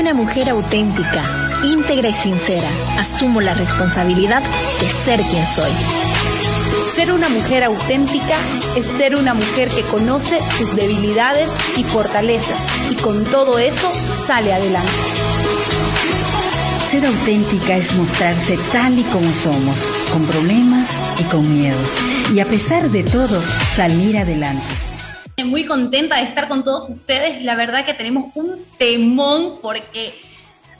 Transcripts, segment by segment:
Una mujer auténtica, íntegra y sincera. Asumo la responsabilidad de ser quien soy. Ser una mujer auténtica es ser una mujer que conoce sus debilidades y fortalezas y con todo eso sale adelante. Ser auténtica es mostrarse tal y como somos, con problemas y con miedos, y a pesar de todo, salir adelante muy contenta de estar con todos ustedes. La verdad que tenemos un temón porque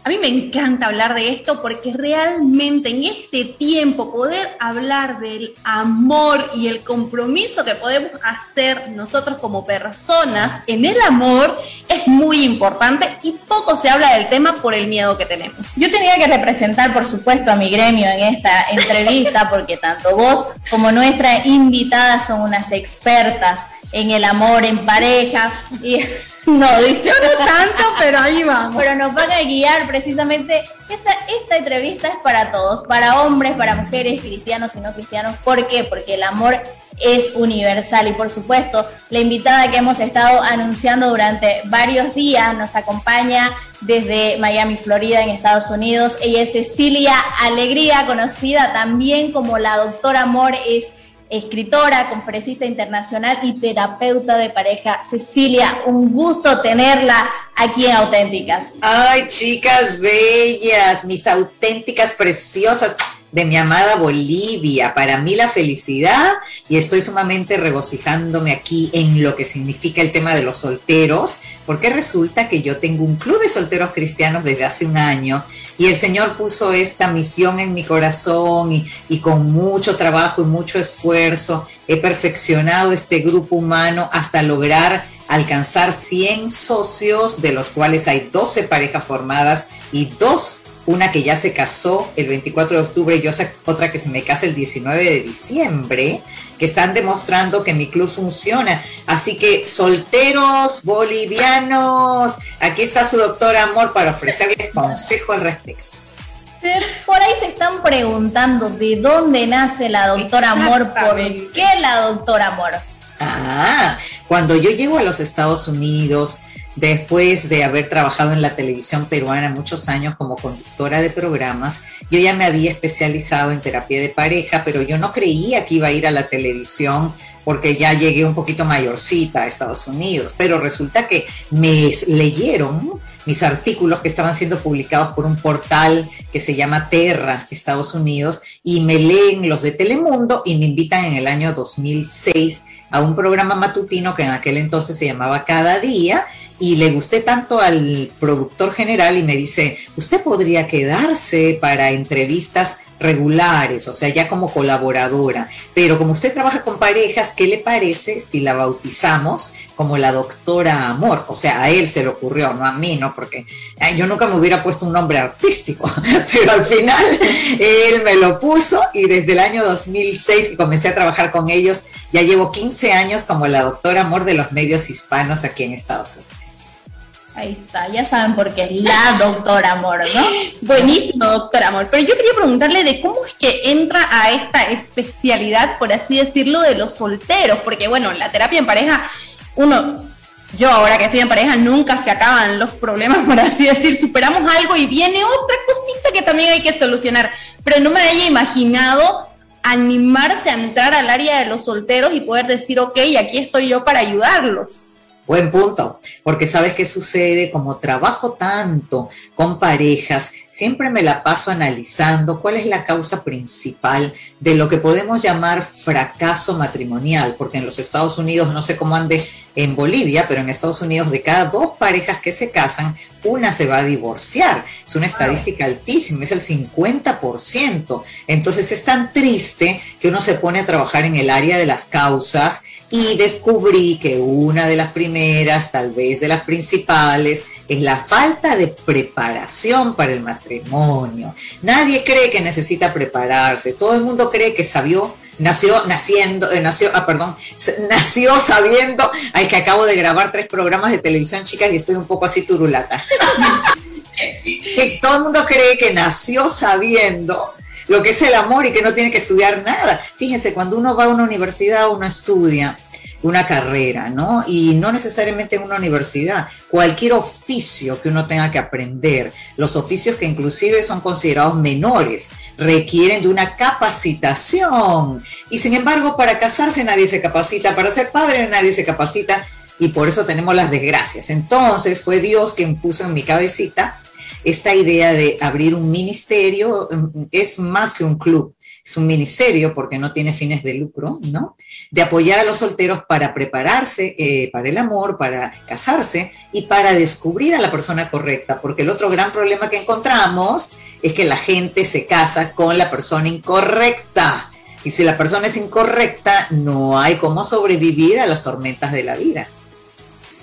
a mí me encanta hablar de esto porque realmente en este tiempo poder hablar del amor y el compromiso que podemos hacer nosotros como personas en el amor es muy importante y poco se habla del tema por el miedo que tenemos. Yo tenía que representar, por supuesto, a mi gremio en esta entrevista porque tanto vos como nuestra invitada son unas expertas en el amor en pareja y no dice no tanto, pero ahí vamos. Pero nos van a guiar precisamente. Esta, esta entrevista es para todos, para hombres, para mujeres, cristianos y no cristianos. ¿Por qué? Porque el amor es universal y por supuesto la invitada que hemos estado anunciando durante varios días nos acompaña desde Miami, Florida, en Estados Unidos. Ella es Cecilia Alegría, conocida también como la doctora Amor, es escritora, conferencista internacional y terapeuta de pareja. Cecilia, un gusto tenerla aquí en Auténticas. Ay, chicas bellas, mis auténticas preciosas de mi amada Bolivia. Para mí la felicidad y estoy sumamente regocijándome aquí en lo que significa el tema de los solteros, porque resulta que yo tengo un club de solteros cristianos desde hace un año y el Señor puso esta misión en mi corazón y, con mucho trabajo y mucho esfuerzo he perfeccionado este grupo humano hasta lograr alcanzar 100 socios, de los cuales hay 12 parejas formadas y dos una que ya se casó el 24 de octubre y otra que se me casa el 19 de diciembre, que están demostrando que mi club funciona. Así que solteros bolivianos, aquí está su doctor Amor para ofrecerles consejo al respecto. Por ahí se están preguntando de dónde nace la doctora Amor, por qué la doctora Amor. Ah, cuando yo llego a los Estados Unidos, después de haber trabajado en la televisión peruana muchos años como conductora de programas, yo ya me había especializado en terapia de pareja, pero yo no creía que iba a ir a la televisión porque ya llegué un poquito mayorcita a Estados Unidos, pero resulta que me leyeron mis artículos que estaban siendo publicados por un portal que se llama Terra, Estados Unidos, y me leen los de Telemundo y me invitan en el año 2006 a un programa matutino que en aquel entonces se llamaba Cada Día y le gusté tanto al productor general y me dice, usted podría quedarse para entrevistas regulares, o sea, ya como colaboradora, pero como usted trabaja con parejas, ¿qué le parece si la bautizamos como la doctora Amor? O sea, a él se le ocurrió, no a mí, ¿no? Porque yo nunca me hubiera puesto un nombre artístico, pero al final él me lo puso y desde el año 2006 que comencé a trabajar con ellos, ya llevo 15 años como la doctora Amor de los medios hispanos aquí en Estados Unidos. Ahí está, ya saben por qué la doctora Amor, ¿no? Buenísimo, doctor Amor. Pero yo quería preguntarle de cómo es que entra a esta especialidad, por así decirlo, de los solteros, porque bueno, la terapia en pareja, uno, yo ahora que estoy en pareja, nunca se acaban los problemas, por así decir, superamos algo y viene otra cosita que también hay que solucionar. Pero no me haya imaginado animarse a entrar al área de los solteros y poder decir, ok, aquí estoy yo para ayudarlos. Buen punto, porque sabes qué sucede, como trabajo tanto con parejas, siempre me la paso analizando cuál es la causa principal de lo que podemos llamar fracaso matrimonial, porque en los Estados Unidos, no sé cómo ande en Bolivia, pero en Estados Unidos de cada dos parejas que se casan, una se va a divorciar. Es una estadística altísima, es el 50%. Entonces es tan triste que uno se pone a trabajar en el área de las causas y descubrí que una de las primeras, tal vez de las principales, es la falta de preparación para el matrimonio. Nadie cree que necesita prepararse, todo el mundo cree que sabió, nació naciendo, eh, nació, ah, perdón, nació sabiendo, ay, que acabo de grabar tres programas de televisión, chicas, y estoy un poco así turulata. todo el mundo cree que nació sabiendo lo que es el amor y que no tiene que estudiar nada. Fíjense, cuando uno va a una universidad, uno estudia una carrera, ¿no? Y no necesariamente en una universidad, cualquier oficio que uno tenga que aprender, los oficios que inclusive son considerados menores, requieren de una capacitación. Y sin embargo, para casarse nadie se capacita, para ser padre nadie se capacita, y por eso tenemos las desgracias. Entonces fue Dios quien puso en mi cabecita esta idea de abrir un ministerio, es más que un club, es un ministerio porque no tiene fines de lucro, ¿no? De apoyar a los solteros para prepararse eh, para el amor, para casarse y para descubrir a la persona correcta, porque el otro gran problema que encontramos es que la gente se casa con la persona incorrecta. Y si la persona es incorrecta, no hay cómo sobrevivir a las tormentas de la vida.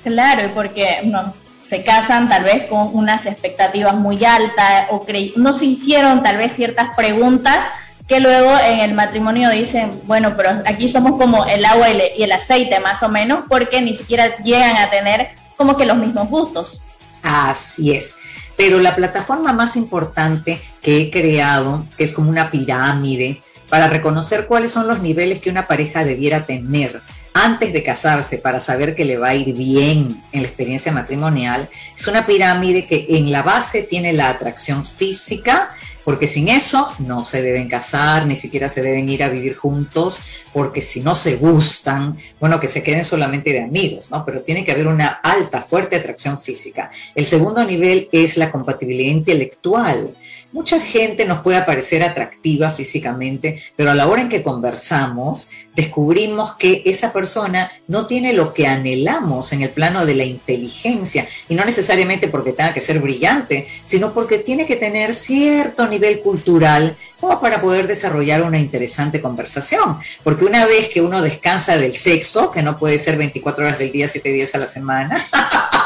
Claro, porque no, se casan tal vez con unas expectativas muy altas o no se hicieron tal vez ciertas preguntas que luego en el matrimonio dicen, bueno, pero aquí somos como el agua y el aceite más o menos, porque ni siquiera llegan a tener como que los mismos gustos. Así es. Pero la plataforma más importante que he creado, que es como una pirámide, para reconocer cuáles son los niveles que una pareja debiera tener antes de casarse para saber que le va a ir bien en la experiencia matrimonial, es una pirámide que en la base tiene la atracción física, porque sin eso no se deben casar, ni siquiera se deben ir a vivir juntos, porque si no se gustan, bueno, que se queden solamente de amigos, ¿no? Pero tiene que haber una alta, fuerte atracción física. El segundo nivel es la compatibilidad intelectual. Mucha gente nos puede parecer atractiva físicamente, pero a la hora en que conversamos, descubrimos que esa persona no tiene lo que anhelamos en el plano de la inteligencia, y no necesariamente porque tenga que ser brillante, sino porque tiene que tener cierto nivel cultural como para poder desarrollar una interesante conversación. Porque una vez que uno descansa del sexo, que no puede ser 24 horas del día, 7 días a la semana,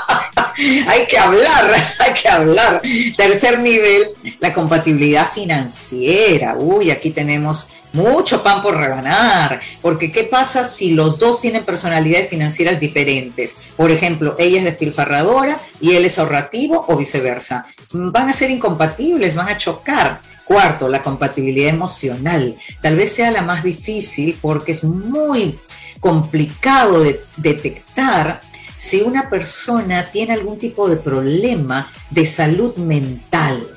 hay que hablar, hay que hablar. Tercer nivel, la compatibilidad financiera. Uy, aquí tenemos mucho pan por rebanar, porque ¿qué pasa si los dos tienen personalidades financieras diferentes? Por ejemplo, ella es despilfarradora y él es ahorrativo o viceversa. Van a ser incompatibles, van a chocar. Cuarto, la compatibilidad emocional. Tal vez sea la más difícil porque es muy complicado de detectar si una persona tiene algún tipo de problema de salud mental,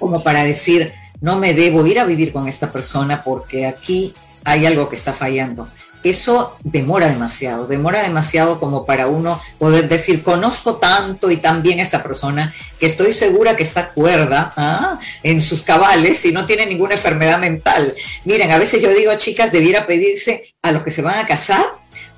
como para decir, no me debo ir a vivir con esta persona porque aquí hay algo que está fallando. Eso demora demasiado, demora demasiado como para uno poder decir, conozco tanto y tan bien a esta persona que estoy segura que está cuerda ¿ah? en sus cabales y no tiene ninguna enfermedad mental. Miren, a veces yo digo, chicas, debiera pedirse a los que se van a casar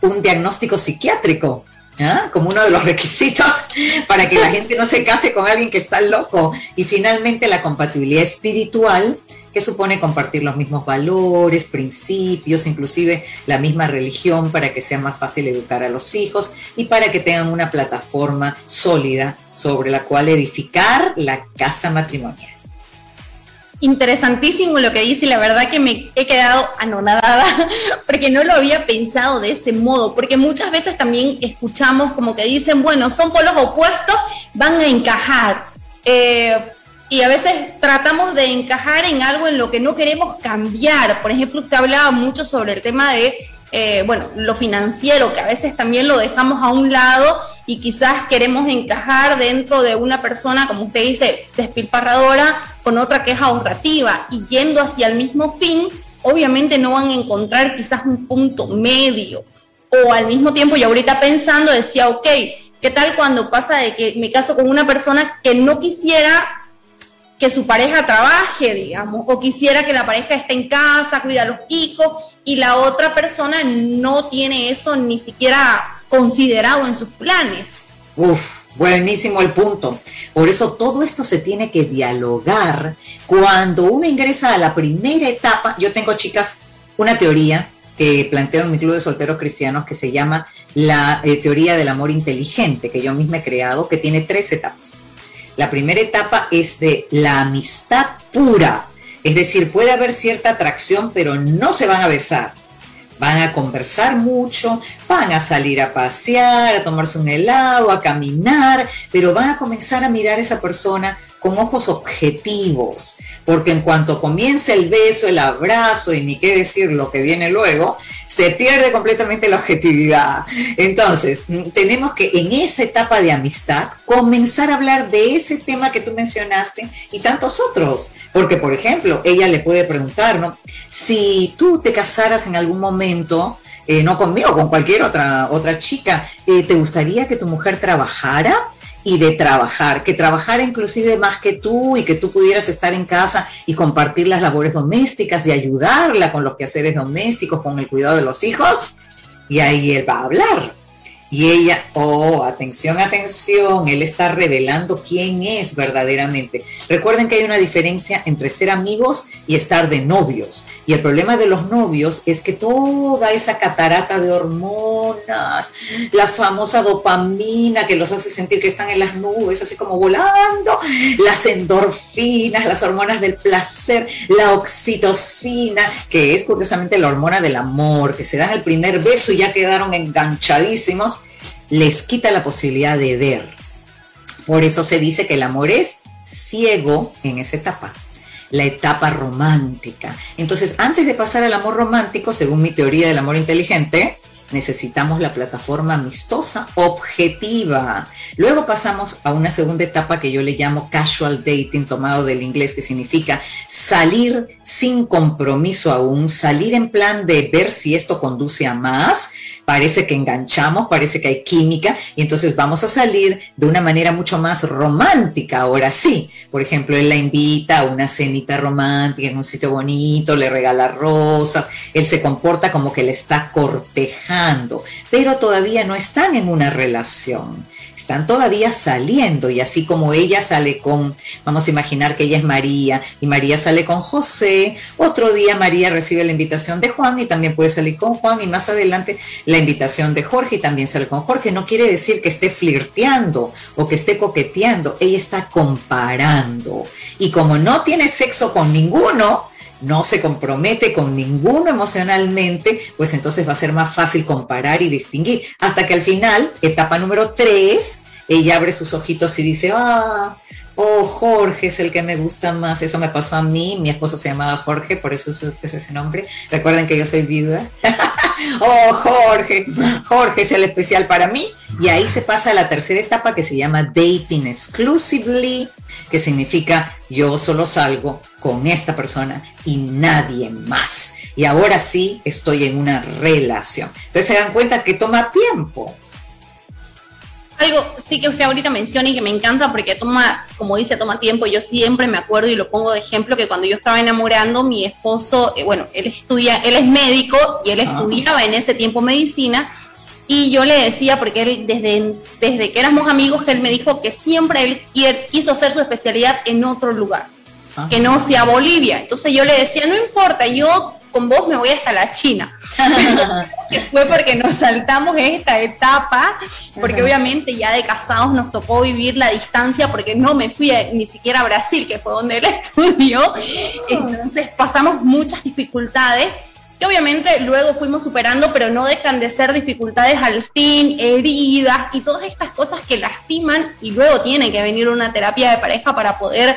un diagnóstico psiquiátrico ¿Ah? como uno de los requisitos para que la gente no se case con alguien que está loco. Y finalmente la compatibilidad espiritual, que supone compartir los mismos valores, principios, inclusive la misma religión para que sea más fácil educar a los hijos y para que tengan una plataforma sólida sobre la cual edificar la casa matrimonial interesantísimo lo que dice y la verdad que me he quedado anonadada porque no lo había pensado de ese modo, porque muchas veces también escuchamos como que dicen, bueno, son polos opuestos, van a encajar. Eh, y a veces tratamos de encajar en algo en lo que no queremos cambiar. Por ejemplo, usted hablaba mucho sobre el tema de, eh, bueno, lo financiero, que a veces también lo dejamos a un lado y quizás queremos encajar dentro de una persona, como usted dice, despilfarradora, con otra que es ahorrativa y yendo hacia el mismo fin, obviamente no van a encontrar quizás un punto medio. O al mismo tiempo, yo ahorita pensando decía, ok, ¿qué tal cuando pasa de que me caso con una persona que no quisiera que su pareja trabaje, digamos, o quisiera que la pareja esté en casa, cuida a los hijos, y la otra persona no tiene eso ni siquiera considerado en sus planes. Uf, buenísimo el punto. Por eso todo esto se tiene que dialogar cuando uno ingresa a la primera etapa. Yo tengo, chicas, una teoría que planteo en mi club de solteros cristianos que se llama la eh, teoría del amor inteligente, que yo misma he creado, que tiene tres etapas. La primera etapa es de la amistad pura, es decir, puede haber cierta atracción, pero no se van a besar. Van a conversar mucho, van a salir a pasear, a tomarse un helado, a caminar, pero van a comenzar a mirar a esa persona con ojos objetivos, porque en cuanto comience el beso, el abrazo y ni qué decir lo que viene luego, se pierde completamente la objetividad. Entonces, mm, tenemos que en esa etapa de amistad comenzar a hablar de ese tema que tú mencionaste y tantos otros. Porque, por ejemplo, ella le puede preguntar, ¿no? Si tú te casaras en algún momento, eh, no conmigo, con cualquier otra, otra chica, eh, ¿te gustaría que tu mujer trabajara? Y de trabajar, que trabajara inclusive más que tú y que tú pudieras estar en casa y compartir las labores domésticas y ayudarla con los quehaceres domésticos, con el cuidado de los hijos, y ahí él va a hablar. Y ella, oh, atención, atención, él está revelando quién es verdaderamente. Recuerden que hay una diferencia entre ser amigos y estar de novios. Y el problema de los novios es que toda esa catarata de hormonas, la famosa dopamina que los hace sentir que están en las nubes, así como volando, las endorfinas, las hormonas del placer, la oxitocina, que es curiosamente la hormona del amor, que se dan el primer beso y ya quedaron enganchadísimos les quita la posibilidad de ver. Por eso se dice que el amor es ciego en esa etapa, la etapa romántica. Entonces, antes de pasar al amor romántico, según mi teoría del amor inteligente, necesitamos la plataforma amistosa, objetiva. Luego pasamos a una segunda etapa que yo le llamo casual dating, tomado del inglés, que significa salir sin compromiso aún, salir en plan de ver si esto conduce a más, parece que enganchamos, parece que hay química y entonces vamos a salir de una manera mucho más romántica, ahora sí. Por ejemplo, él la invita a una cenita romántica en un sitio bonito, le regala rosas, él se comporta como que le está cortejando, pero todavía no están en una relación están todavía saliendo y así como ella sale con, vamos a imaginar que ella es María y María sale con José, otro día María recibe la invitación de Juan y también puede salir con Juan y más adelante la invitación de Jorge y también sale con Jorge. No quiere decir que esté flirteando o que esté coqueteando, ella está comparando y como no tiene sexo con ninguno, no se compromete con ninguno emocionalmente, pues entonces va a ser más fácil comparar y distinguir. Hasta que al final, etapa número tres, ella abre sus ojitos y dice, ah, oh, Jorge es el que me gusta más. Eso me pasó a mí, mi esposo se llamaba Jorge, por eso es ese nombre. Recuerden que yo soy viuda. oh, Jorge, Jorge es el especial para mí. Y ahí se pasa a la tercera etapa que se llama dating exclusively que significa yo solo salgo con esta persona y nadie más. Y ahora sí estoy en una relación. Entonces se dan cuenta que toma tiempo. Algo sí que usted ahorita menciona y que me encanta porque toma, como dice, toma tiempo. Yo siempre me acuerdo y lo pongo de ejemplo que cuando yo estaba enamorando, mi esposo, eh, bueno, él estudia, él es médico y él estudiaba en ese tiempo medicina y yo le decía, porque él desde, desde que éramos amigos, él me dijo que siempre él quiso hacer su especialidad en otro lugar, ah. que no sea Bolivia. Entonces yo le decía, no importa, yo con vos me voy hasta la China. que fue porque nos saltamos esta etapa, porque obviamente ya de casados nos tocó vivir la distancia, porque no me fui ni siquiera a Brasil, que fue donde él estudió. Entonces pasamos muchas dificultades que obviamente luego fuimos superando, pero no dejan de ser dificultades al fin, heridas y todas estas cosas que lastiman y luego tiene que venir una terapia de pareja para poder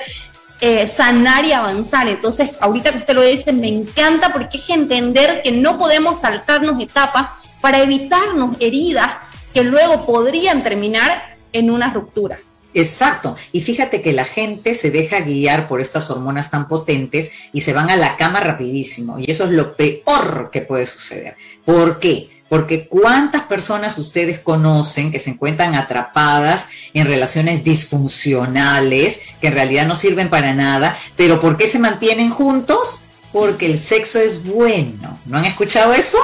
eh, sanar y avanzar. Entonces, ahorita que usted lo dice, me encanta porque es entender que no podemos saltarnos etapas para evitarnos heridas que luego podrían terminar en una ruptura. Exacto. Y fíjate que la gente se deja guiar por estas hormonas tan potentes y se van a la cama rapidísimo. Y eso es lo peor que puede suceder. ¿Por qué? Porque cuántas personas ustedes conocen que se encuentran atrapadas en relaciones disfuncionales, que en realidad no sirven para nada, pero ¿por qué se mantienen juntos? Porque el sexo es bueno. ¿No han escuchado eso?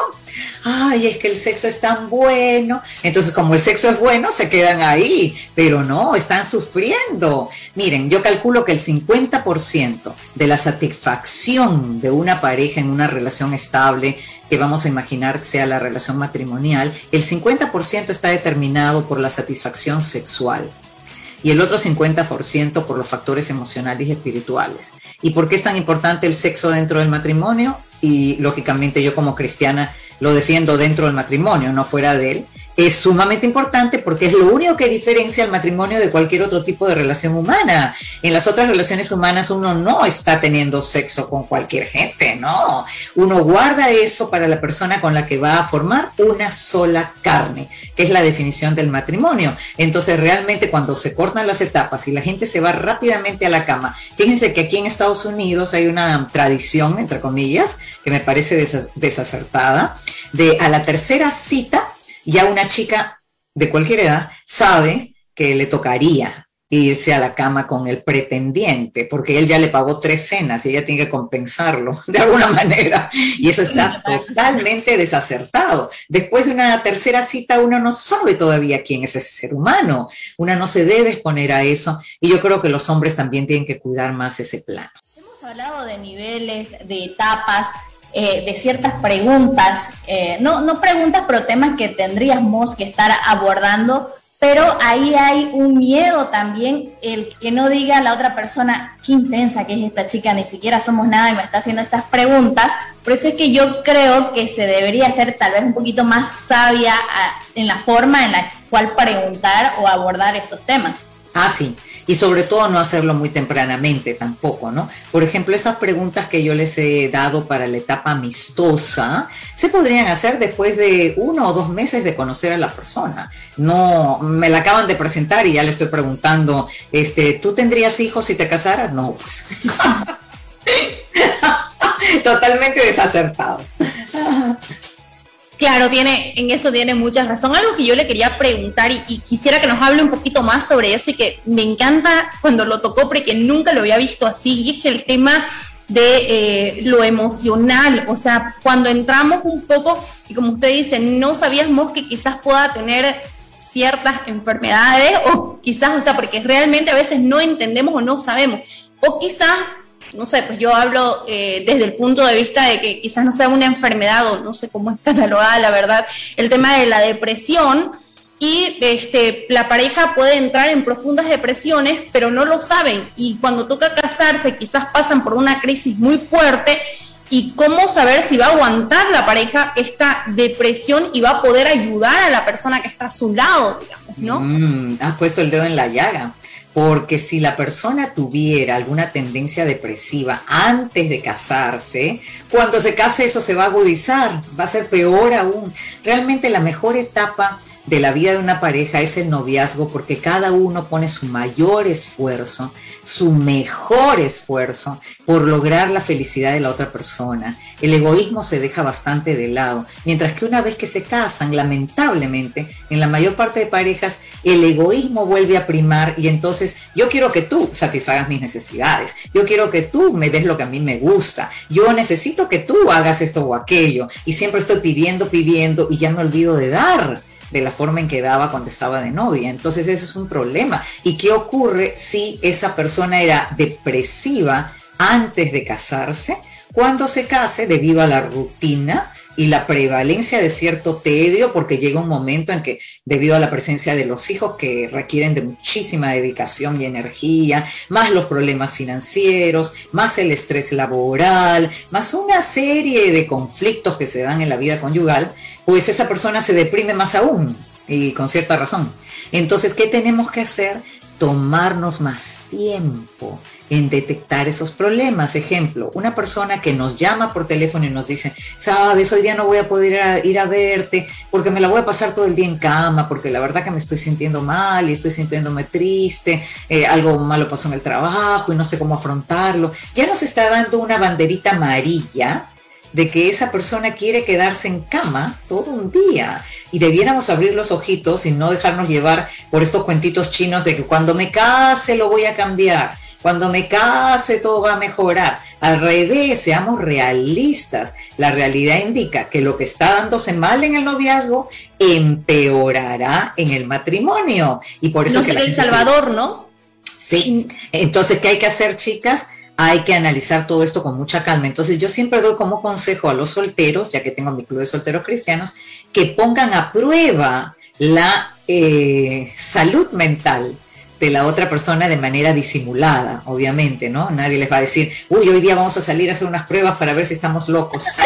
Ay, es que el sexo es tan bueno. Entonces, como el sexo es bueno, se quedan ahí, pero no, están sufriendo. Miren, yo calculo que el 50% de la satisfacción de una pareja en una relación estable, que vamos a imaginar sea la relación matrimonial, el 50% está determinado por la satisfacción sexual y el otro 50% por los factores emocionales y espirituales. ¿Y por qué es tan importante el sexo dentro del matrimonio? Y lógicamente yo como cristiana lo defiendo dentro del matrimonio, no fuera de él, es sumamente importante porque es lo único que diferencia el matrimonio de cualquier otro tipo de relación humana. En las otras relaciones humanas uno no está teniendo sexo con cualquier gente, no. Uno guarda eso para la persona con la que va a formar una sola carne, que es la definición del matrimonio. Entonces realmente cuando se cortan las etapas y la gente se va rápidamente a la cama, fíjense que aquí en Estados Unidos hay una tradición, entre comillas, que me parece desacertada, de a la tercera cita ya una chica de cualquier edad sabe que le tocaría irse a la cama con el pretendiente, porque él ya le pagó tres cenas y ella tiene que compensarlo de alguna manera. Y eso está totalmente desacertado. Después de una tercera cita, uno no sabe todavía quién es ese ser humano. Una no se debe exponer a eso. Y yo creo que los hombres también tienen que cuidar más ese plano. Hemos hablado de niveles, de etapas, eh, de ciertas preguntas, eh, no, no preguntas, pero temas que tendríamos que estar abordando, pero ahí hay un miedo también, el que no diga la otra persona, qué intensa que es esta chica, ni siquiera somos nada y me está haciendo esas preguntas. Por eso es que yo creo que se debería ser tal vez un poquito más sabia ah, en la forma en la cual preguntar o abordar estos temas. Ah, sí y sobre todo no hacerlo muy tempranamente tampoco, ¿no? Por ejemplo, esas preguntas que yo les he dado para la etapa amistosa se podrían hacer después de uno o dos meses de conocer a la persona. No, me la acaban de presentar y ya le estoy preguntando, este, ¿tú tendrías hijos si te casaras? No, pues. Totalmente desacertado. Claro, tiene, en eso tiene mucha razón. Algo que yo le quería preguntar y, quisiera que nos hable un poquito más sobre eso y que me encanta cuando lo tocó porque nunca lo había visto así, y es el tema de eh, lo emocional, o sea, cuando entramos un poco, y como usted dice, no sabíamos que quizás pueda tener ciertas enfermedades o quizás, o sea, porque realmente a veces no entendemos o no sabemos, o quizás no sé, pues yo hablo eh, desde el punto de vista de que quizás no sea una enfermedad o no sé cómo es catalogada, la verdad, el tema de la depresión y este, la pareja puede entrar en profundas depresiones, pero no lo saben y cuando toca casarse quizás pasan por una crisis muy fuerte y cómo saber si va a aguantar la pareja esta depresión y va a poder ayudar a la persona que está a su lado, digamos, ¿no? Mm, has puesto el dedo en la llaga. Porque si la persona tuviera alguna tendencia depresiva antes de casarse, cuando se case eso se va a agudizar, va a ser peor aún. Realmente la mejor etapa de la vida de una pareja es el noviazgo porque cada uno pone su mayor esfuerzo, su mejor esfuerzo por lograr la felicidad de la otra persona. El egoísmo se deja bastante de lado, mientras que una vez que se casan, lamentablemente, en la mayor parte de parejas, el egoísmo vuelve a primar y entonces yo quiero que tú satisfagas mis necesidades, yo quiero que tú me des lo que a mí me gusta, yo necesito que tú hagas esto o aquello y siempre estoy pidiendo, pidiendo y ya me olvido de dar de la forma en que daba cuando estaba de novia. Entonces ese es un problema. ¿Y qué ocurre si esa persona era depresiva antes de casarse? Cuando se case, debido a la rutina, y la prevalencia de cierto tedio, porque llega un momento en que debido a la presencia de los hijos que requieren de muchísima dedicación y energía, más los problemas financieros, más el estrés laboral, más una serie de conflictos que se dan en la vida conyugal, pues esa persona se deprime más aún y con cierta razón. Entonces, ¿qué tenemos que hacer? Tomarnos más tiempo en detectar esos problemas. Ejemplo, una persona que nos llama por teléfono y nos dice, sabes, hoy día no voy a poder ir a, verte porque me la voy a pasar todo el día en cama, porque la verdad que me estoy sintiendo mal y estoy sintiéndome triste, eh, algo malo pasó en el trabajo y no sé cómo afrontarlo. Ya nos está dando una banderita amarilla de que esa persona quiere quedarse en cama todo un día y debiéramos abrir los ojitos y no dejarnos llevar por estos cuentitos chinos de que cuando me case lo voy a cambiar cuando me case todo va a mejorar. Al revés, seamos realistas. La realidad indica que lo que está dándose mal en el noviazgo empeorará en el matrimonio. Y por eso no que El Salvador, ¿no? Sí. Entonces, ¿qué hay que hacer, chicas? Hay que analizar todo esto con mucha calma. Entonces, yo siempre doy como consejo a los solteros, ya que tengo mi club de solteros cristianos, que pongan a prueba la eh, salud mental de la otra persona de manera disimulada, obviamente, ¿no? Nadie les va a decir, uy, hoy día vamos a salir a hacer unas pruebas para ver si estamos locos.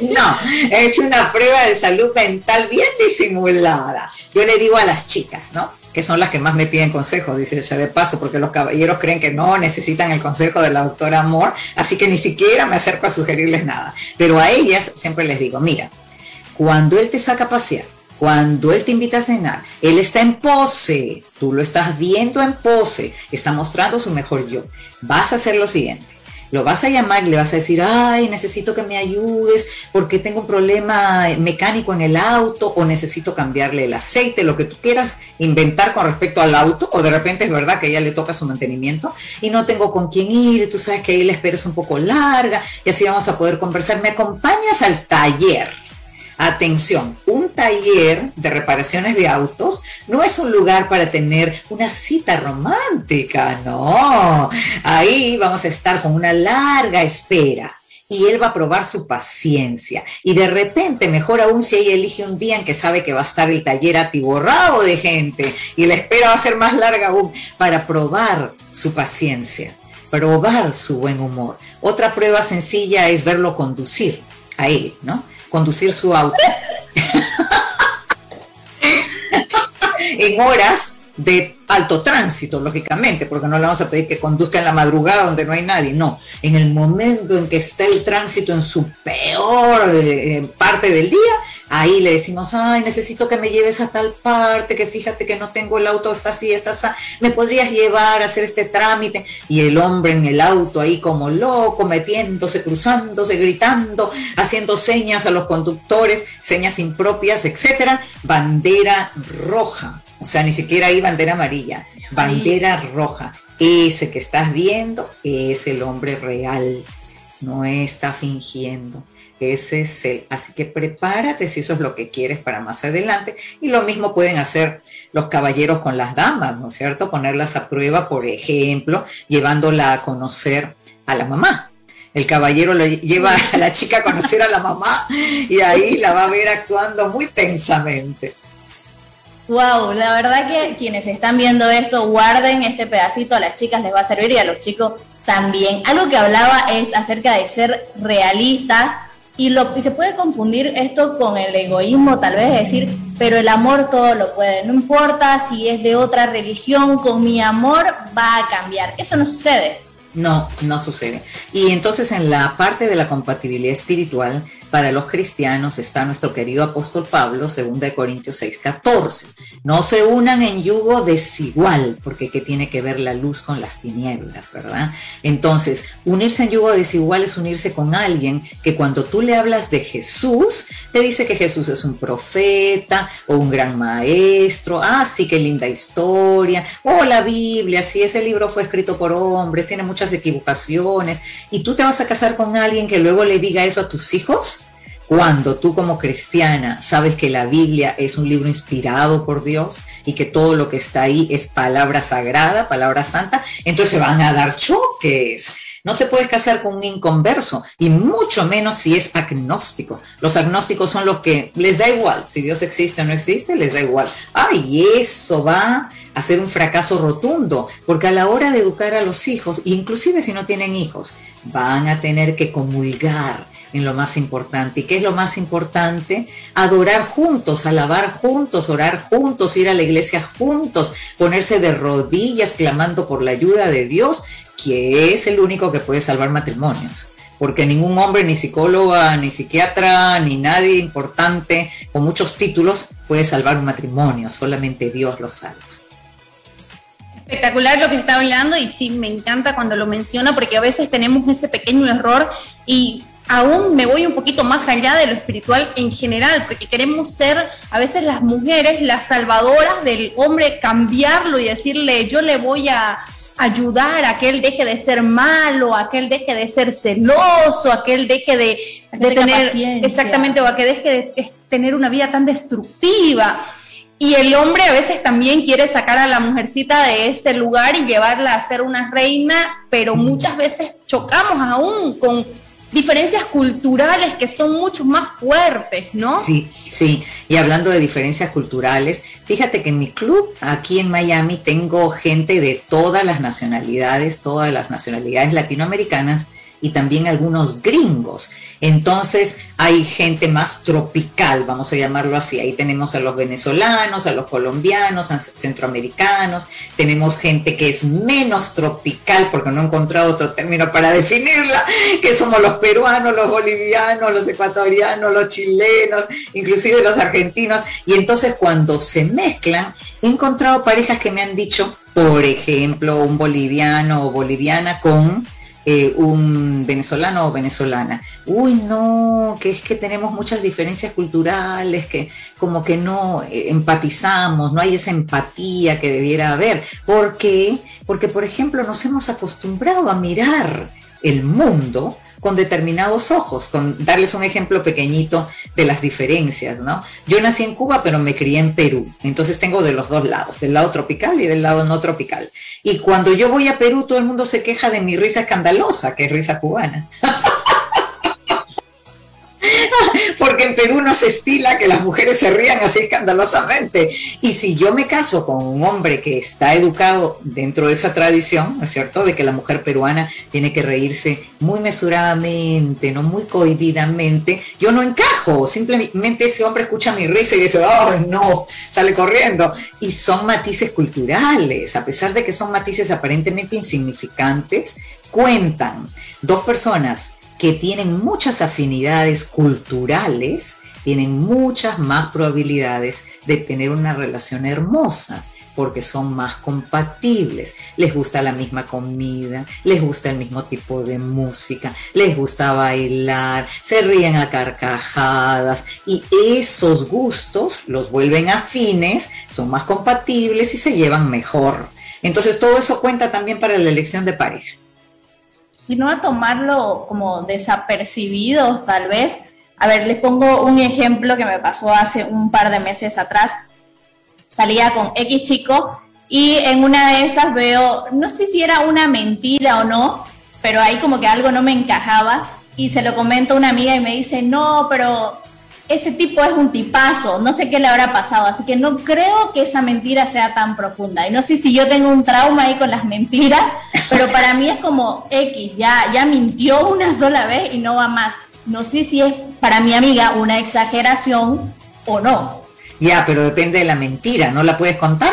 No, es una prueba de salud mental bien disimulada. Yo le digo a las chicas, ¿no? que son las que más me piden consejo, dice sea de paso, porque los caballeros creen que no necesitan el consejo de la doctora Amor, así que ni siquiera me acerco a sugerirles nada. Pero a ellas siempre les digo, mira, cuando él te saca a pasear, cuando él te invita a cenar, él está en pose, tú lo estás viendo en pose, está mostrando su mejor yo. Vas a hacer lo siguiente lo vas a llamar y le vas a decir, ay, necesito que me ayudes porque tengo un problema mecánico en el auto o necesito cambiarle el aceite, lo que tú quieras inventar con respecto al auto o de repente es verdad que ella le toca su mantenimiento y no tengo con quién ir tú sabes que ahí la espera es un poco larga y así vamos a poder conversar. ¿Me acompañas al taller? Atención, un taller de reparaciones de autos no es un lugar para tener una cita romántica, no. Ahí vamos a estar con una larga espera y él va a probar su paciencia. Y de repente, mejor aún si ella elige un día en que sabe que va a estar el taller atiborrado de gente y la espera va a ser más larga aún para probar su paciencia, probar su buen humor. Otra prueba sencilla es verlo conducir a él, ¿no? Conducir su auto. En horas de alto tránsito, lógicamente, porque no le vamos a pedir que conduzca en la madrugada donde no hay nadie, no, en el momento en que está el tránsito en su peor eh, parte del día, ahí le decimos, ay, necesito que me lleves a tal parte, que fíjate que no tengo el auto, está así, está así, me podrías llevar a hacer este trámite. Y el hombre en el auto ahí como loco, metiéndose, cruzándose, gritando, haciendo señas a los conductores, señas impropias, etcétera. Bandera roja, o sea, ni siquiera hay bandera amarilla, bandera roja. Ese que estás viendo es el hombre real, no está fingiendo. Ese es el. Así que prepárate si eso es lo que quieres para más adelante. Y lo mismo pueden hacer los caballeros con las damas, ¿no es cierto? Ponerlas a prueba, por ejemplo, llevándola a conocer a la mamá. El caballero lo lleva a la chica a conocer a la mamá y ahí la va a ver actuando muy tensamente. Wow, la verdad que quienes están viendo esto, guarden este pedacito, a las chicas les va a servir y a los chicos también. Algo que hablaba es acerca de ser realista, y, lo, se puede confundir esto con el egoísmo, tal vez decir, pero el amor todo lo puede. No importa si es de otra religión, con mi amor va a cambiar. Eso no sucede. No, no sucede. Y entonces en la parte de la compatibilidad espiritual, para los cristianos está nuestro querido apóstol Pablo, 2 Corintios 6, 14. No se unan en yugo desigual, porque ¿qué tiene que ver la luz con las tinieblas, verdad? Entonces, unirse en yugo desigual es unirse con alguien que cuando tú le hablas de Jesús, te dice que Jesús es un profeta o un gran maestro, ah, sí, qué linda historia, o la Biblia, sí, ese libro fue escrito por hombres, tiene muchas equivocaciones, y tú te vas a casar con alguien que luego le diga eso a tus hijos, cuando tú como cristiana sabes que la Biblia es un libro inspirado por Dios y que todo lo que está ahí es palabra sagrada, palabra santa, entonces van a dar choques. No te puedes casar con un inconverso y mucho menos si es agnóstico. Los agnósticos son los que les da igual, si Dios existe o no existe, les da igual. Ay, eso va a ser un fracaso rotundo, porque a la hora de educar a los hijos, inclusive si no tienen hijos, van a tener que comulgar en lo más importante. ¿Y qué es lo más importante? Adorar juntos, alabar juntos, orar juntos, ir a la iglesia juntos, ponerse de rodillas clamando por la ayuda de Dios, que es el único que puede salvar matrimonios. Porque ningún hombre, ni psicóloga, ni psiquiatra, ni nadie importante con muchos títulos puede salvar un matrimonio, solamente Dios lo salva. Espectacular lo que está hablando y sí, me encanta cuando lo menciona porque a veces tenemos ese pequeño error y aún me voy un poquito más allá de lo espiritual en general, porque queremos ser a veces las mujeres las salvadoras del hombre, cambiarlo y decirle yo le voy a ayudar a que él deje de ser malo, a que él deje de ser celoso, a que él deje de, tener exactamente o a que deje de tener una vida tan destructiva. Y el hombre a veces también quiere sacar a la mujercita de ese lugar y llevarla a ser una reina, pero muchas veces chocamos aún con diferencias culturales que son mucho más fuertes, ¿no? Sí, sí. Y hablando de diferencias culturales, fíjate que en mi club aquí en Miami tengo gente de todas las nacionalidades, todas las nacionalidades latinoamericanas y también algunos gringos. Entonces hay gente más tropical, vamos a llamarlo así. Ahí tenemos a los venezolanos, a los colombianos, a centroamericanos. Tenemos gente que es menos tropical, porque no he encontrado otro término para definirla, que somos los peruanos, los bolivianos, los ecuatorianos, los chilenos, inclusive los argentinos. Y entonces cuando se mezclan, he encontrado parejas que me han dicho, por ejemplo, un boliviano o boliviana con eh, un venezolano o venezolana. Uy, no, que es que tenemos muchas diferencias culturales, que como que no eh, empatizamos, no hay esa empatía que debiera haber. ¿Por qué? Porque, por ejemplo, nos hemos acostumbrado a mirar el mundo con determinados ojos, con darles un ejemplo pequeñito de las diferencias, ¿no? Yo nací en Cuba, pero me crié en Perú, entonces tengo de los dos lados, del lado tropical y del lado no tropical. Y cuando yo voy a Perú, todo el mundo se queja de mi risa escandalosa, que es risa cubana. porque en Perú no se estila que las mujeres se rían así escandalosamente. Y si yo me caso con un hombre que está educado dentro de esa tradición, ¿no es cierto?, de que la mujer peruana tiene que reírse muy mesuradamente, no muy cohibidamente, yo no encajo, simplemente ese hombre escucha mi risa y dice, oh, no, sale corriendo. Y son matices culturales, a pesar de que son matices aparentemente insignificantes, cuentan. Dos personas que tienen muchas afinidades culturales, tienen muchas más probabilidades de tener una relación hermosa porque son más compatibles, les gusta la misma comida, les gusta el mismo tipo de música, les gusta bailar, se ríen a carcajadas y esos gustos los vuelven afines, son más compatibles y se llevan mejor. Entonces todo eso cuenta también para la elección de pareja y no a tomarlo como desapercibidos tal vez. A ver, les pongo un ejemplo que me pasó hace un par de meses atrás. Salía con X chico y en una de esas veo, no sé si era una mentira o no, pero ahí como que algo no me encajaba y se lo comento a una amiga y me dice, no, pero ese tipo es un tipazo, no sé qué le habrá pasado, así que no creo que esa mentira sea tan profunda. Y no sé si yo tengo un trauma ahí con las mentiras, pero para mí es como X, ya, ya mintió una sola vez y no va más. No sé si es para mi amiga una exageración o no. Ya, pero depende de la mentira, ¿no la puedes contar?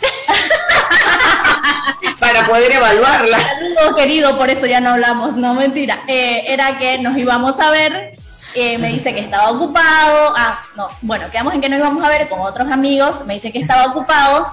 para poder evaluarla. Saludos, querido, por eso ya no hablamos, no mentira. Eh, era que nos íbamos a ver eh, me dice que estaba ocupado, ah, no, bueno, quedamos en que nos íbamos a ver con otros amigos, me dice que estaba ocupado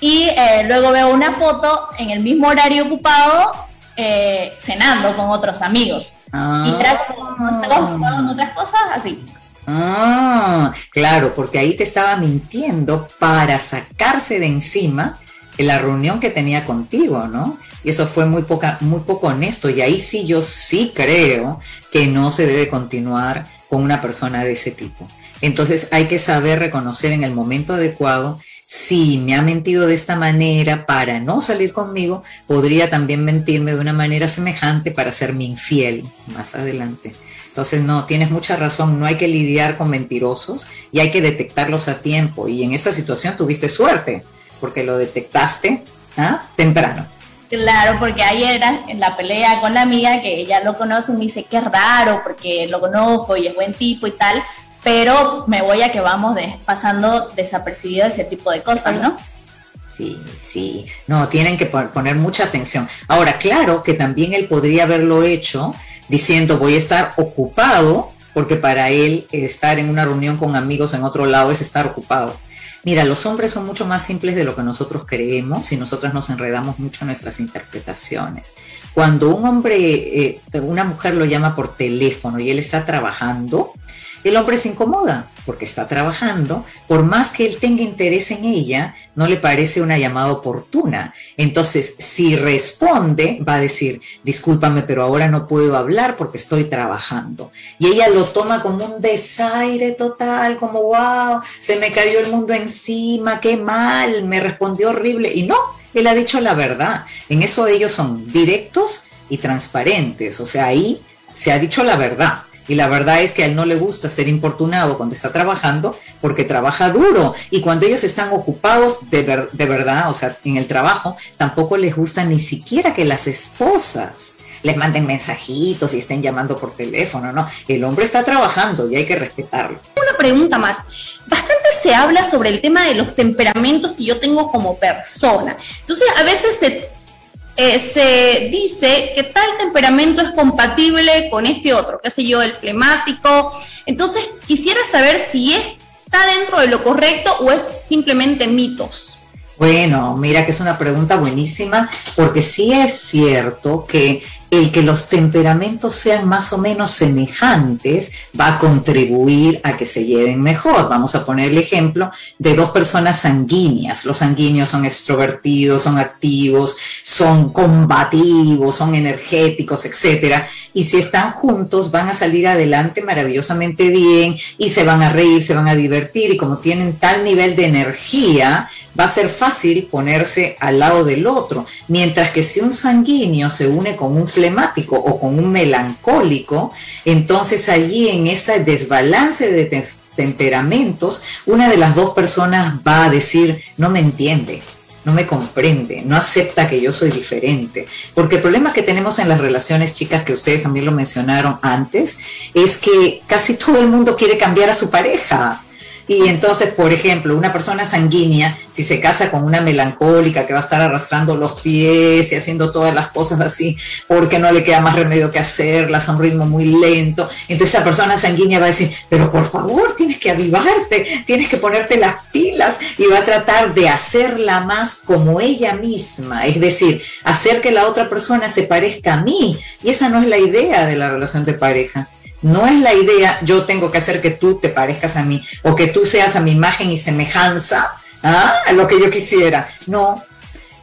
y eh, luego veo una foto en el mismo horario ocupado eh, cenando con otros amigos. Ah. Y estaba ocupado en otras cosas así. Ah, claro, porque ahí te estaba mintiendo para sacarse de encima la reunión que tenía contigo, ¿no? Y eso fue muy, poca, muy poco honesto. Y ahí sí yo sí creo que no se debe continuar con una persona de ese tipo. Entonces hay que saber reconocer en el momento adecuado si me ha mentido de esta manera para no salir conmigo, podría también mentirme de una manera semejante para serme infiel más adelante. Entonces, no, tienes mucha razón, no hay que lidiar con mentirosos y hay que detectarlos a tiempo. Y en esta situación tuviste suerte, porque lo detectaste ¿ah? temprano. Claro, porque ayer en la pelea con la amiga, que ella lo conoce, me dice que es raro porque lo conozco y es buen tipo y tal, pero me voy a que vamos pasando desapercibido ese tipo de cosas, ¿no? Sí, sí, no, tienen que poner mucha atención. Ahora, claro que también él podría haberlo hecho diciendo voy a estar ocupado, porque para él estar en una reunión con amigos en otro lado es estar ocupado. Mira, los hombres son mucho más simples de lo que nosotros creemos y nosotras nos enredamos mucho en nuestras interpretaciones. Cuando un hombre, eh, una mujer lo llama por teléfono y él está trabajando, el hombre se incomoda porque está trabajando, por más que él tenga interés en ella, no le parece una llamada oportuna. Entonces, si responde, va a decir, discúlpame, pero ahora no puedo hablar porque estoy trabajando. Y ella lo toma como un desaire total, como, wow, se me cayó el mundo encima, qué mal, me respondió horrible. Y no, él ha dicho la verdad. En eso ellos son directos y transparentes. O sea, ahí se ha dicho la verdad. Y la verdad es que a él no le gusta ser importunado cuando está trabajando porque trabaja duro. Y cuando ellos están ocupados de, de verdad, o sea, en el trabajo, tampoco les gusta ni siquiera que las esposas les manden mensajitos y estén llamando por teléfono, ¿no? El hombre está trabajando y hay que respetarlo. Una pregunta más. Bastante se habla sobre el tema de los temperamentos que yo tengo como persona. Entonces, a veces se eh, se dice que tal temperamento es compatible con este otro, qué sé yo, el flemático. Entonces, quisiera saber si está dentro de lo correcto o es simplemente mitos. Bueno, mira que es una pregunta buenísima, porque sí es cierto que el que los temperamentos sean más o menos semejantes va a contribuir a que se lleven mejor. Vamos a poner el ejemplo de dos personas sanguíneas. Los sanguíneos son extrovertidos, son activos, son combativos, son energéticos, etcétera. Y si están juntos van a salir adelante maravillosamente bien y se van a reír, se van a divertir y como tienen tal nivel de energía, va a ser fácil ponerse al lado del otro, mientras que si un sanguíneo se une con un o con un melancólico, entonces allí en ese desbalance de temperamentos, una de las dos personas va a decir, no me entiende, no me comprende, no acepta que yo soy diferente. Porque el problema que tenemos en las relaciones, chicas, que ustedes también lo mencionaron antes, es que casi todo el mundo quiere cambiar a su pareja. Y entonces, por ejemplo, una persona sanguínea, si se casa con una melancólica que va a estar arrastrando los pies y haciendo todas las cosas así, porque no le queda más remedio que hacerlas a un ritmo muy lento, entonces esa persona sanguínea va a decir, pero por favor, tienes que avivarte, tienes que ponerte las pilas y va a tratar de hacerla más como ella misma, es decir, hacer que la otra persona se parezca a mí. Y esa no es la idea de la relación de pareja. No es la idea, yo tengo que hacer que tú te parezcas a mí o que tú seas a mi imagen y semejanza, ¿ah? a lo que yo quisiera. No,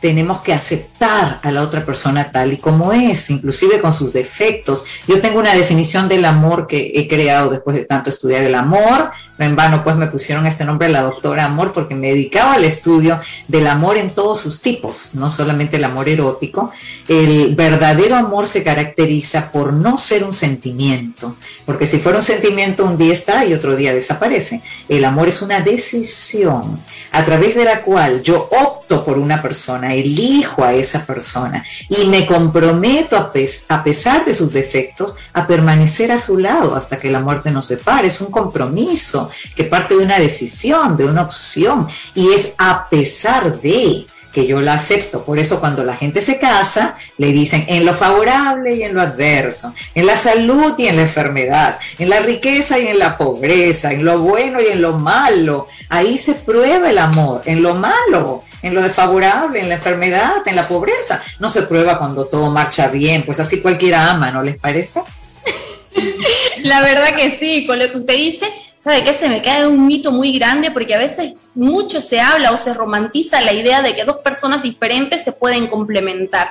tenemos que aceptar a la otra persona tal y como es, inclusive con sus defectos. Yo tengo una definición del amor que he creado después de tanto estudiar el amor. En vano, pues me pusieron este nombre la doctora Amor porque me dedicaba al estudio del amor en todos sus tipos, no solamente el amor erótico. El verdadero amor se caracteriza por no ser un sentimiento, porque si fuera un sentimiento un día está y otro día desaparece. El amor es una decisión a través de la cual yo opto por una persona, elijo a esa persona y me comprometo a pesar de sus defectos a permanecer a su lado hasta que la muerte nos separe. Es un compromiso que parte de una decisión, de una opción y es a pesar de que yo la acepto. Por eso cuando la gente se casa, le dicen en lo favorable y en lo adverso, en la salud y en la enfermedad, en la riqueza y en la pobreza, en lo bueno y en lo malo. Ahí se prueba el amor, en lo malo, en lo desfavorable, en la enfermedad, en la pobreza. No se prueba cuando todo marcha bien, pues así cualquiera ama, ¿no les parece? La verdad que sí, con lo que usted dice, ¿sabe qué? Se me cae un mito muy grande porque a veces mucho se habla o se romantiza la idea de que dos personas diferentes se pueden complementar.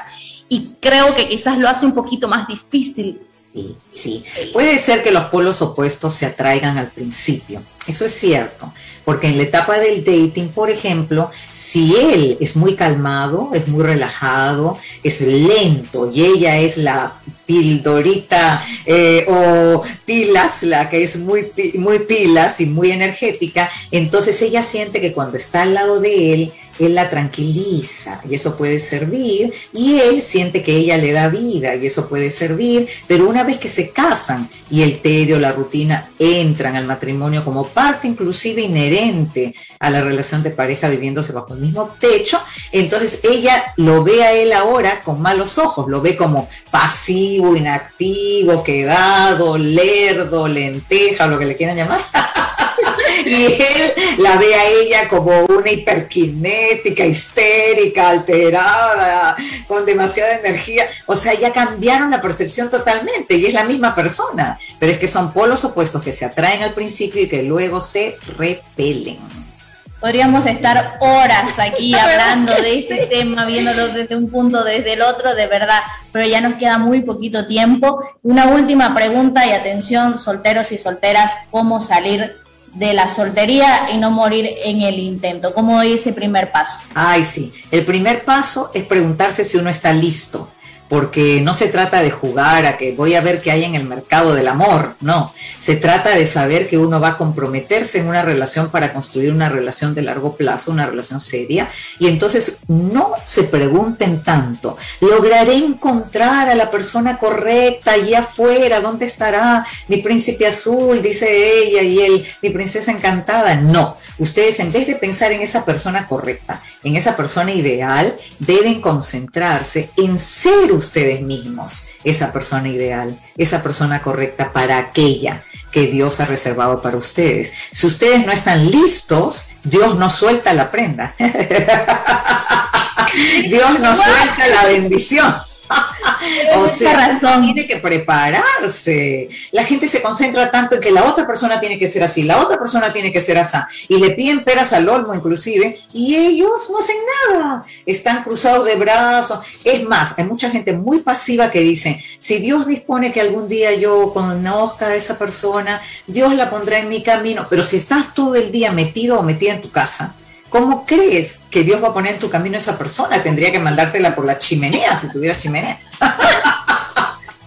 Y creo que quizás lo hace un poquito más difícil. Sí, sí. Puede ser que los polos opuestos se atraigan al principio. Eso es cierto. Porque en la etapa del dating, por ejemplo, si él es muy calmado, es muy relajado, es lento y ella es la pildorita eh, o pilas, la que es muy, muy pilas y muy energética, entonces ella siente que cuando está al lado de él, él la tranquiliza y eso puede servir, y él siente que ella le da vida y eso puede servir, pero una vez que se casan y el tedio, la rutina entran al matrimonio como parte inclusive inherente a la relación de pareja viviéndose bajo el mismo techo, entonces ella lo ve a él ahora con malos ojos, lo ve como pasivo, inactivo, quedado, lerdo, lenteja, lo que le quieran llamar. y él la ve a ella como una hiperkinética, histérica, alterada, con demasiada energía. O sea, ya cambiaron la percepción totalmente y es la misma persona, pero es que son polos opuestos que se atraen al principio y que luego se repelen. Podríamos estar horas aquí hablando de este tema, viéndolo desde un punto, desde el otro, de verdad, pero ya nos queda muy poquito tiempo. Una última pregunta y atención, solteros y solteras, ¿cómo salir de la soltería y no morir en el intento? ¿Cómo es ese primer paso? Ay, sí. El primer paso es preguntarse si uno está listo porque no se trata de jugar a que voy a ver qué hay en el mercado del amor, no, se trata de saber que uno va a comprometerse en una relación para construir una relación de largo plazo, una relación seria, y entonces no se pregunten tanto, lograré encontrar a la persona correcta allí afuera, ¿dónde estará mi príncipe azul? Dice ella y él, mi princesa encantada, no, ustedes en vez de pensar en esa persona correcta, en esa persona ideal, deben concentrarse en ser ustedes mismos esa persona ideal, esa persona correcta para aquella que Dios ha reservado para ustedes. Si ustedes no están listos, Dios no suelta la prenda. Dios no suelta la bendición. o sea, razón. tiene que prepararse. La gente se concentra tanto en que la otra persona tiene que ser así, la otra persona tiene que ser así, y le piden peras al olmo inclusive, y ellos no hacen nada, están cruzados de brazos. Es más, hay mucha gente muy pasiva que dice, si Dios dispone que algún día yo conozca a esa persona, Dios la pondrá en mi camino, pero si estás todo el día metido o metida en tu casa, ¿Cómo crees que Dios va a poner en tu camino a esa persona? Tendría que mandártela por la chimenea si tuvieras chimenea.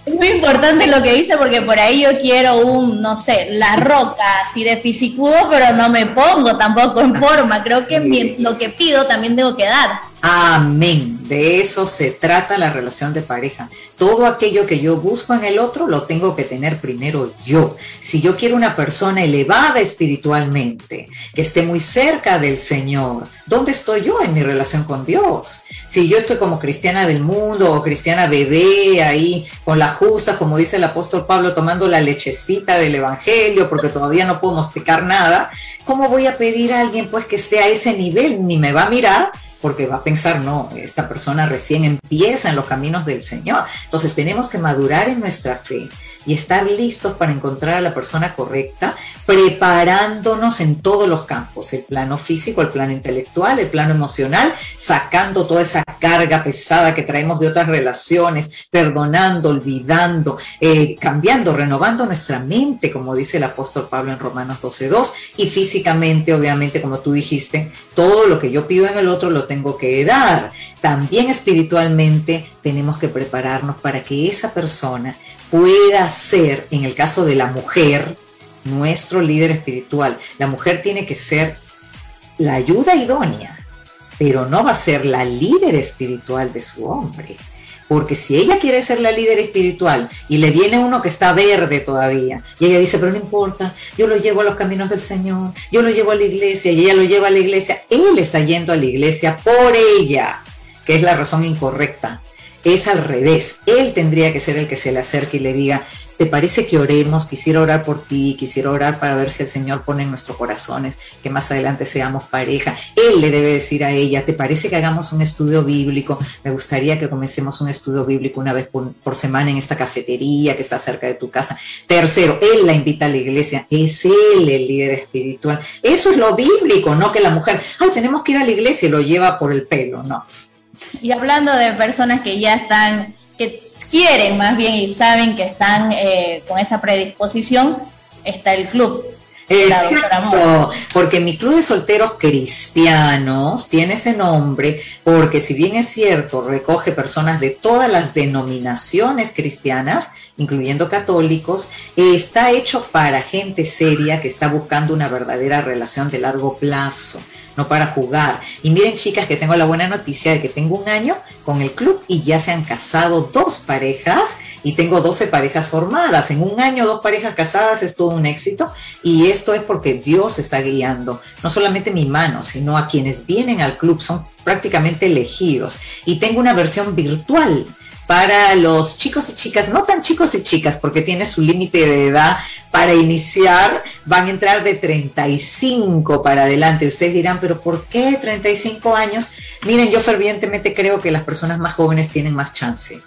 Es muy importante lo que dice porque por ahí yo quiero un, no sé, la roca así de fisicudo, pero no me pongo tampoco en forma. Creo que lo que pido también tengo que dar. Amén. De eso se trata la relación de pareja. Todo aquello que yo busco en el otro lo tengo que tener primero yo. Si yo quiero una persona elevada espiritualmente, que esté muy cerca del Señor, ¿dónde estoy yo en mi relación con Dios? Si yo estoy como cristiana del mundo o cristiana bebé ahí con la justa, como dice el apóstol Pablo, tomando la lechecita del Evangelio porque todavía no puedo masticar nada, ¿cómo voy a pedir a alguien pues que esté a ese nivel? Ni me va a mirar porque va a pensar, no, esta persona recién empieza en los caminos del Señor. Entonces tenemos que madurar en nuestra fe y estar listos para encontrar a la persona correcta, preparándonos en todos los campos, el plano físico, el plano intelectual, el plano emocional, sacando toda esa carga pesada que traemos de otras relaciones, perdonando, olvidando, eh, cambiando, renovando nuestra mente, como dice el apóstol Pablo en Romanos 12.2, y físicamente, obviamente, como tú dijiste, todo lo que yo pido en el otro lo tengo que dar. También espiritualmente tenemos que prepararnos para que esa persona pueda ser, en el caso de la mujer, nuestro líder espiritual. La mujer tiene que ser la ayuda idónea, pero no va a ser la líder espiritual de su hombre. Porque si ella quiere ser la líder espiritual y le viene uno que está verde todavía, y ella dice, pero no importa, yo lo llevo a los caminos del Señor, yo lo llevo a la iglesia, y ella lo lleva a la iglesia, él está yendo a la iglesia por ella, que es la razón incorrecta es al revés. Él tendría que ser el que se le acerque y le diga, ¿te parece que oremos? Quisiera orar por ti, quisiera orar para ver si el Señor pone en nuestros corazones que más adelante seamos pareja. Él le debe decir a ella, ¿te parece que hagamos un estudio bíblico? Me gustaría que comencemos un estudio bíblico una vez por, semana en esta cafetería que está cerca de tu casa. Tercero, Él la invita a la iglesia, es Él el líder espiritual. Eso es lo bíblico, no que la mujer, ay, tenemos que ir a la iglesia y lo lleva por el pelo, no. Y hablando de personas que ya están, que quieren más bien y saben que están eh, con esa predisposición, está el club. Exacto, porque mi club de solteros cristianos tiene ese nombre porque si bien es cierto, recoge personas de todas las denominaciones cristianas, incluyendo católicos, está hecho para gente seria que está buscando una verdadera relación de largo plazo no para jugar. Y miren chicas que tengo la buena noticia de que tengo un año con el club y ya se han casado dos parejas y tengo 12 parejas formadas. En un año dos parejas casadas es todo un éxito y esto es porque Dios está guiando no solamente mi mano, sino a quienes vienen al club son prácticamente elegidos. Y tengo una versión virtual para los chicos y chicas, no tan chicos y chicas, porque tiene su límite de edad para iniciar, van a entrar de 35 para adelante. Ustedes dirán, pero ¿por qué 35 años? Miren, yo fervientemente creo que las personas más jóvenes tienen más chance,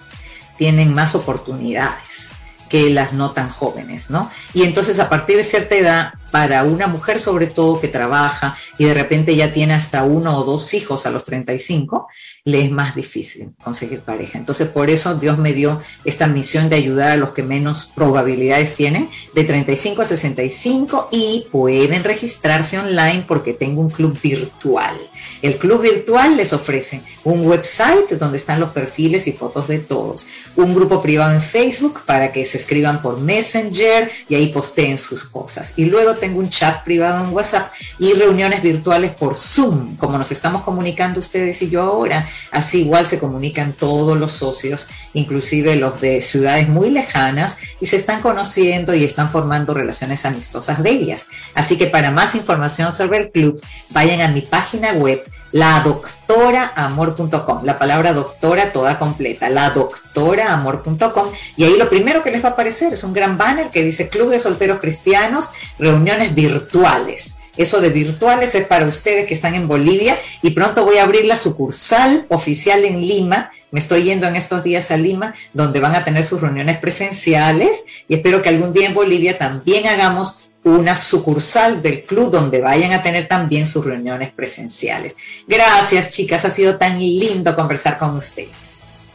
tienen más oportunidades que las no tan jóvenes, ¿no? Y entonces a partir de cierta edad para una mujer sobre todo que trabaja y de repente ya tiene hasta uno o dos hijos a los 35, le es más difícil conseguir pareja. Entonces, por eso Dios me dio esta misión de ayudar a los que menos probabilidades tienen, de 35 a 65, y pueden registrarse online porque tengo un club virtual. El club virtual les ofrece un website donde están los perfiles y fotos de todos, un grupo privado en Facebook para que se escriban por Messenger y ahí posteen sus cosas. Y luego tengo un chat privado en WhatsApp y reuniones virtuales por Zoom, como nos estamos comunicando ustedes y yo ahora Así igual se comunican todos los socios, inclusive los de ciudades muy lejanas, y se están conociendo y están formando relaciones amistosas bellas. Así que para más información sobre el club, vayan a mi página web ladoctoraamor.com, la palabra doctora toda completa, ladoctoraamor.com, y ahí lo primero que les va a aparecer es un gran banner que dice Club de Solteros Cristianos, reuniones virtuales. Eso de virtuales es para ustedes que están en Bolivia y pronto voy a abrir la sucursal oficial en Lima. Me estoy yendo en estos días a Lima, donde van a tener sus reuniones presenciales y espero que algún día en Bolivia también hagamos una sucursal del club donde vayan a tener también sus reuniones presenciales. Gracias, chicas. Ha sido tan lindo conversar con ustedes.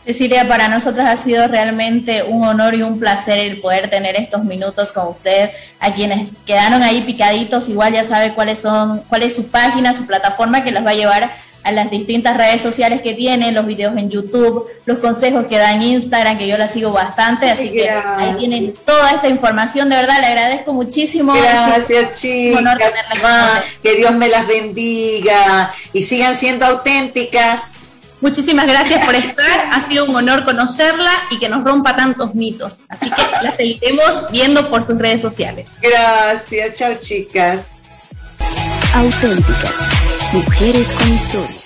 Cecilia, para nosotros ha sido realmente un honor y un placer el poder tener estos minutos con usted. A quienes quedaron ahí picaditos, igual ya sabe cuáles son, cuál es su página, su plataforma que los va a llevar a las distintas redes sociales que tiene, los videos en YouTube, los consejos que da en Instagram, que yo la sigo bastante, así que ahí tienen toda esta información, de verdad le agradezco muchísimo. Gracias chicas, que Dios me las bendiga y sigan siendo auténticas. Muchísimas gracias por estar, ha sido un honor conocerla y que nos rompa tantos mitos. Así que la seguiremos viendo por sus redes sociales. Gracias, chao chicas. Auténticas, mujeres con historia.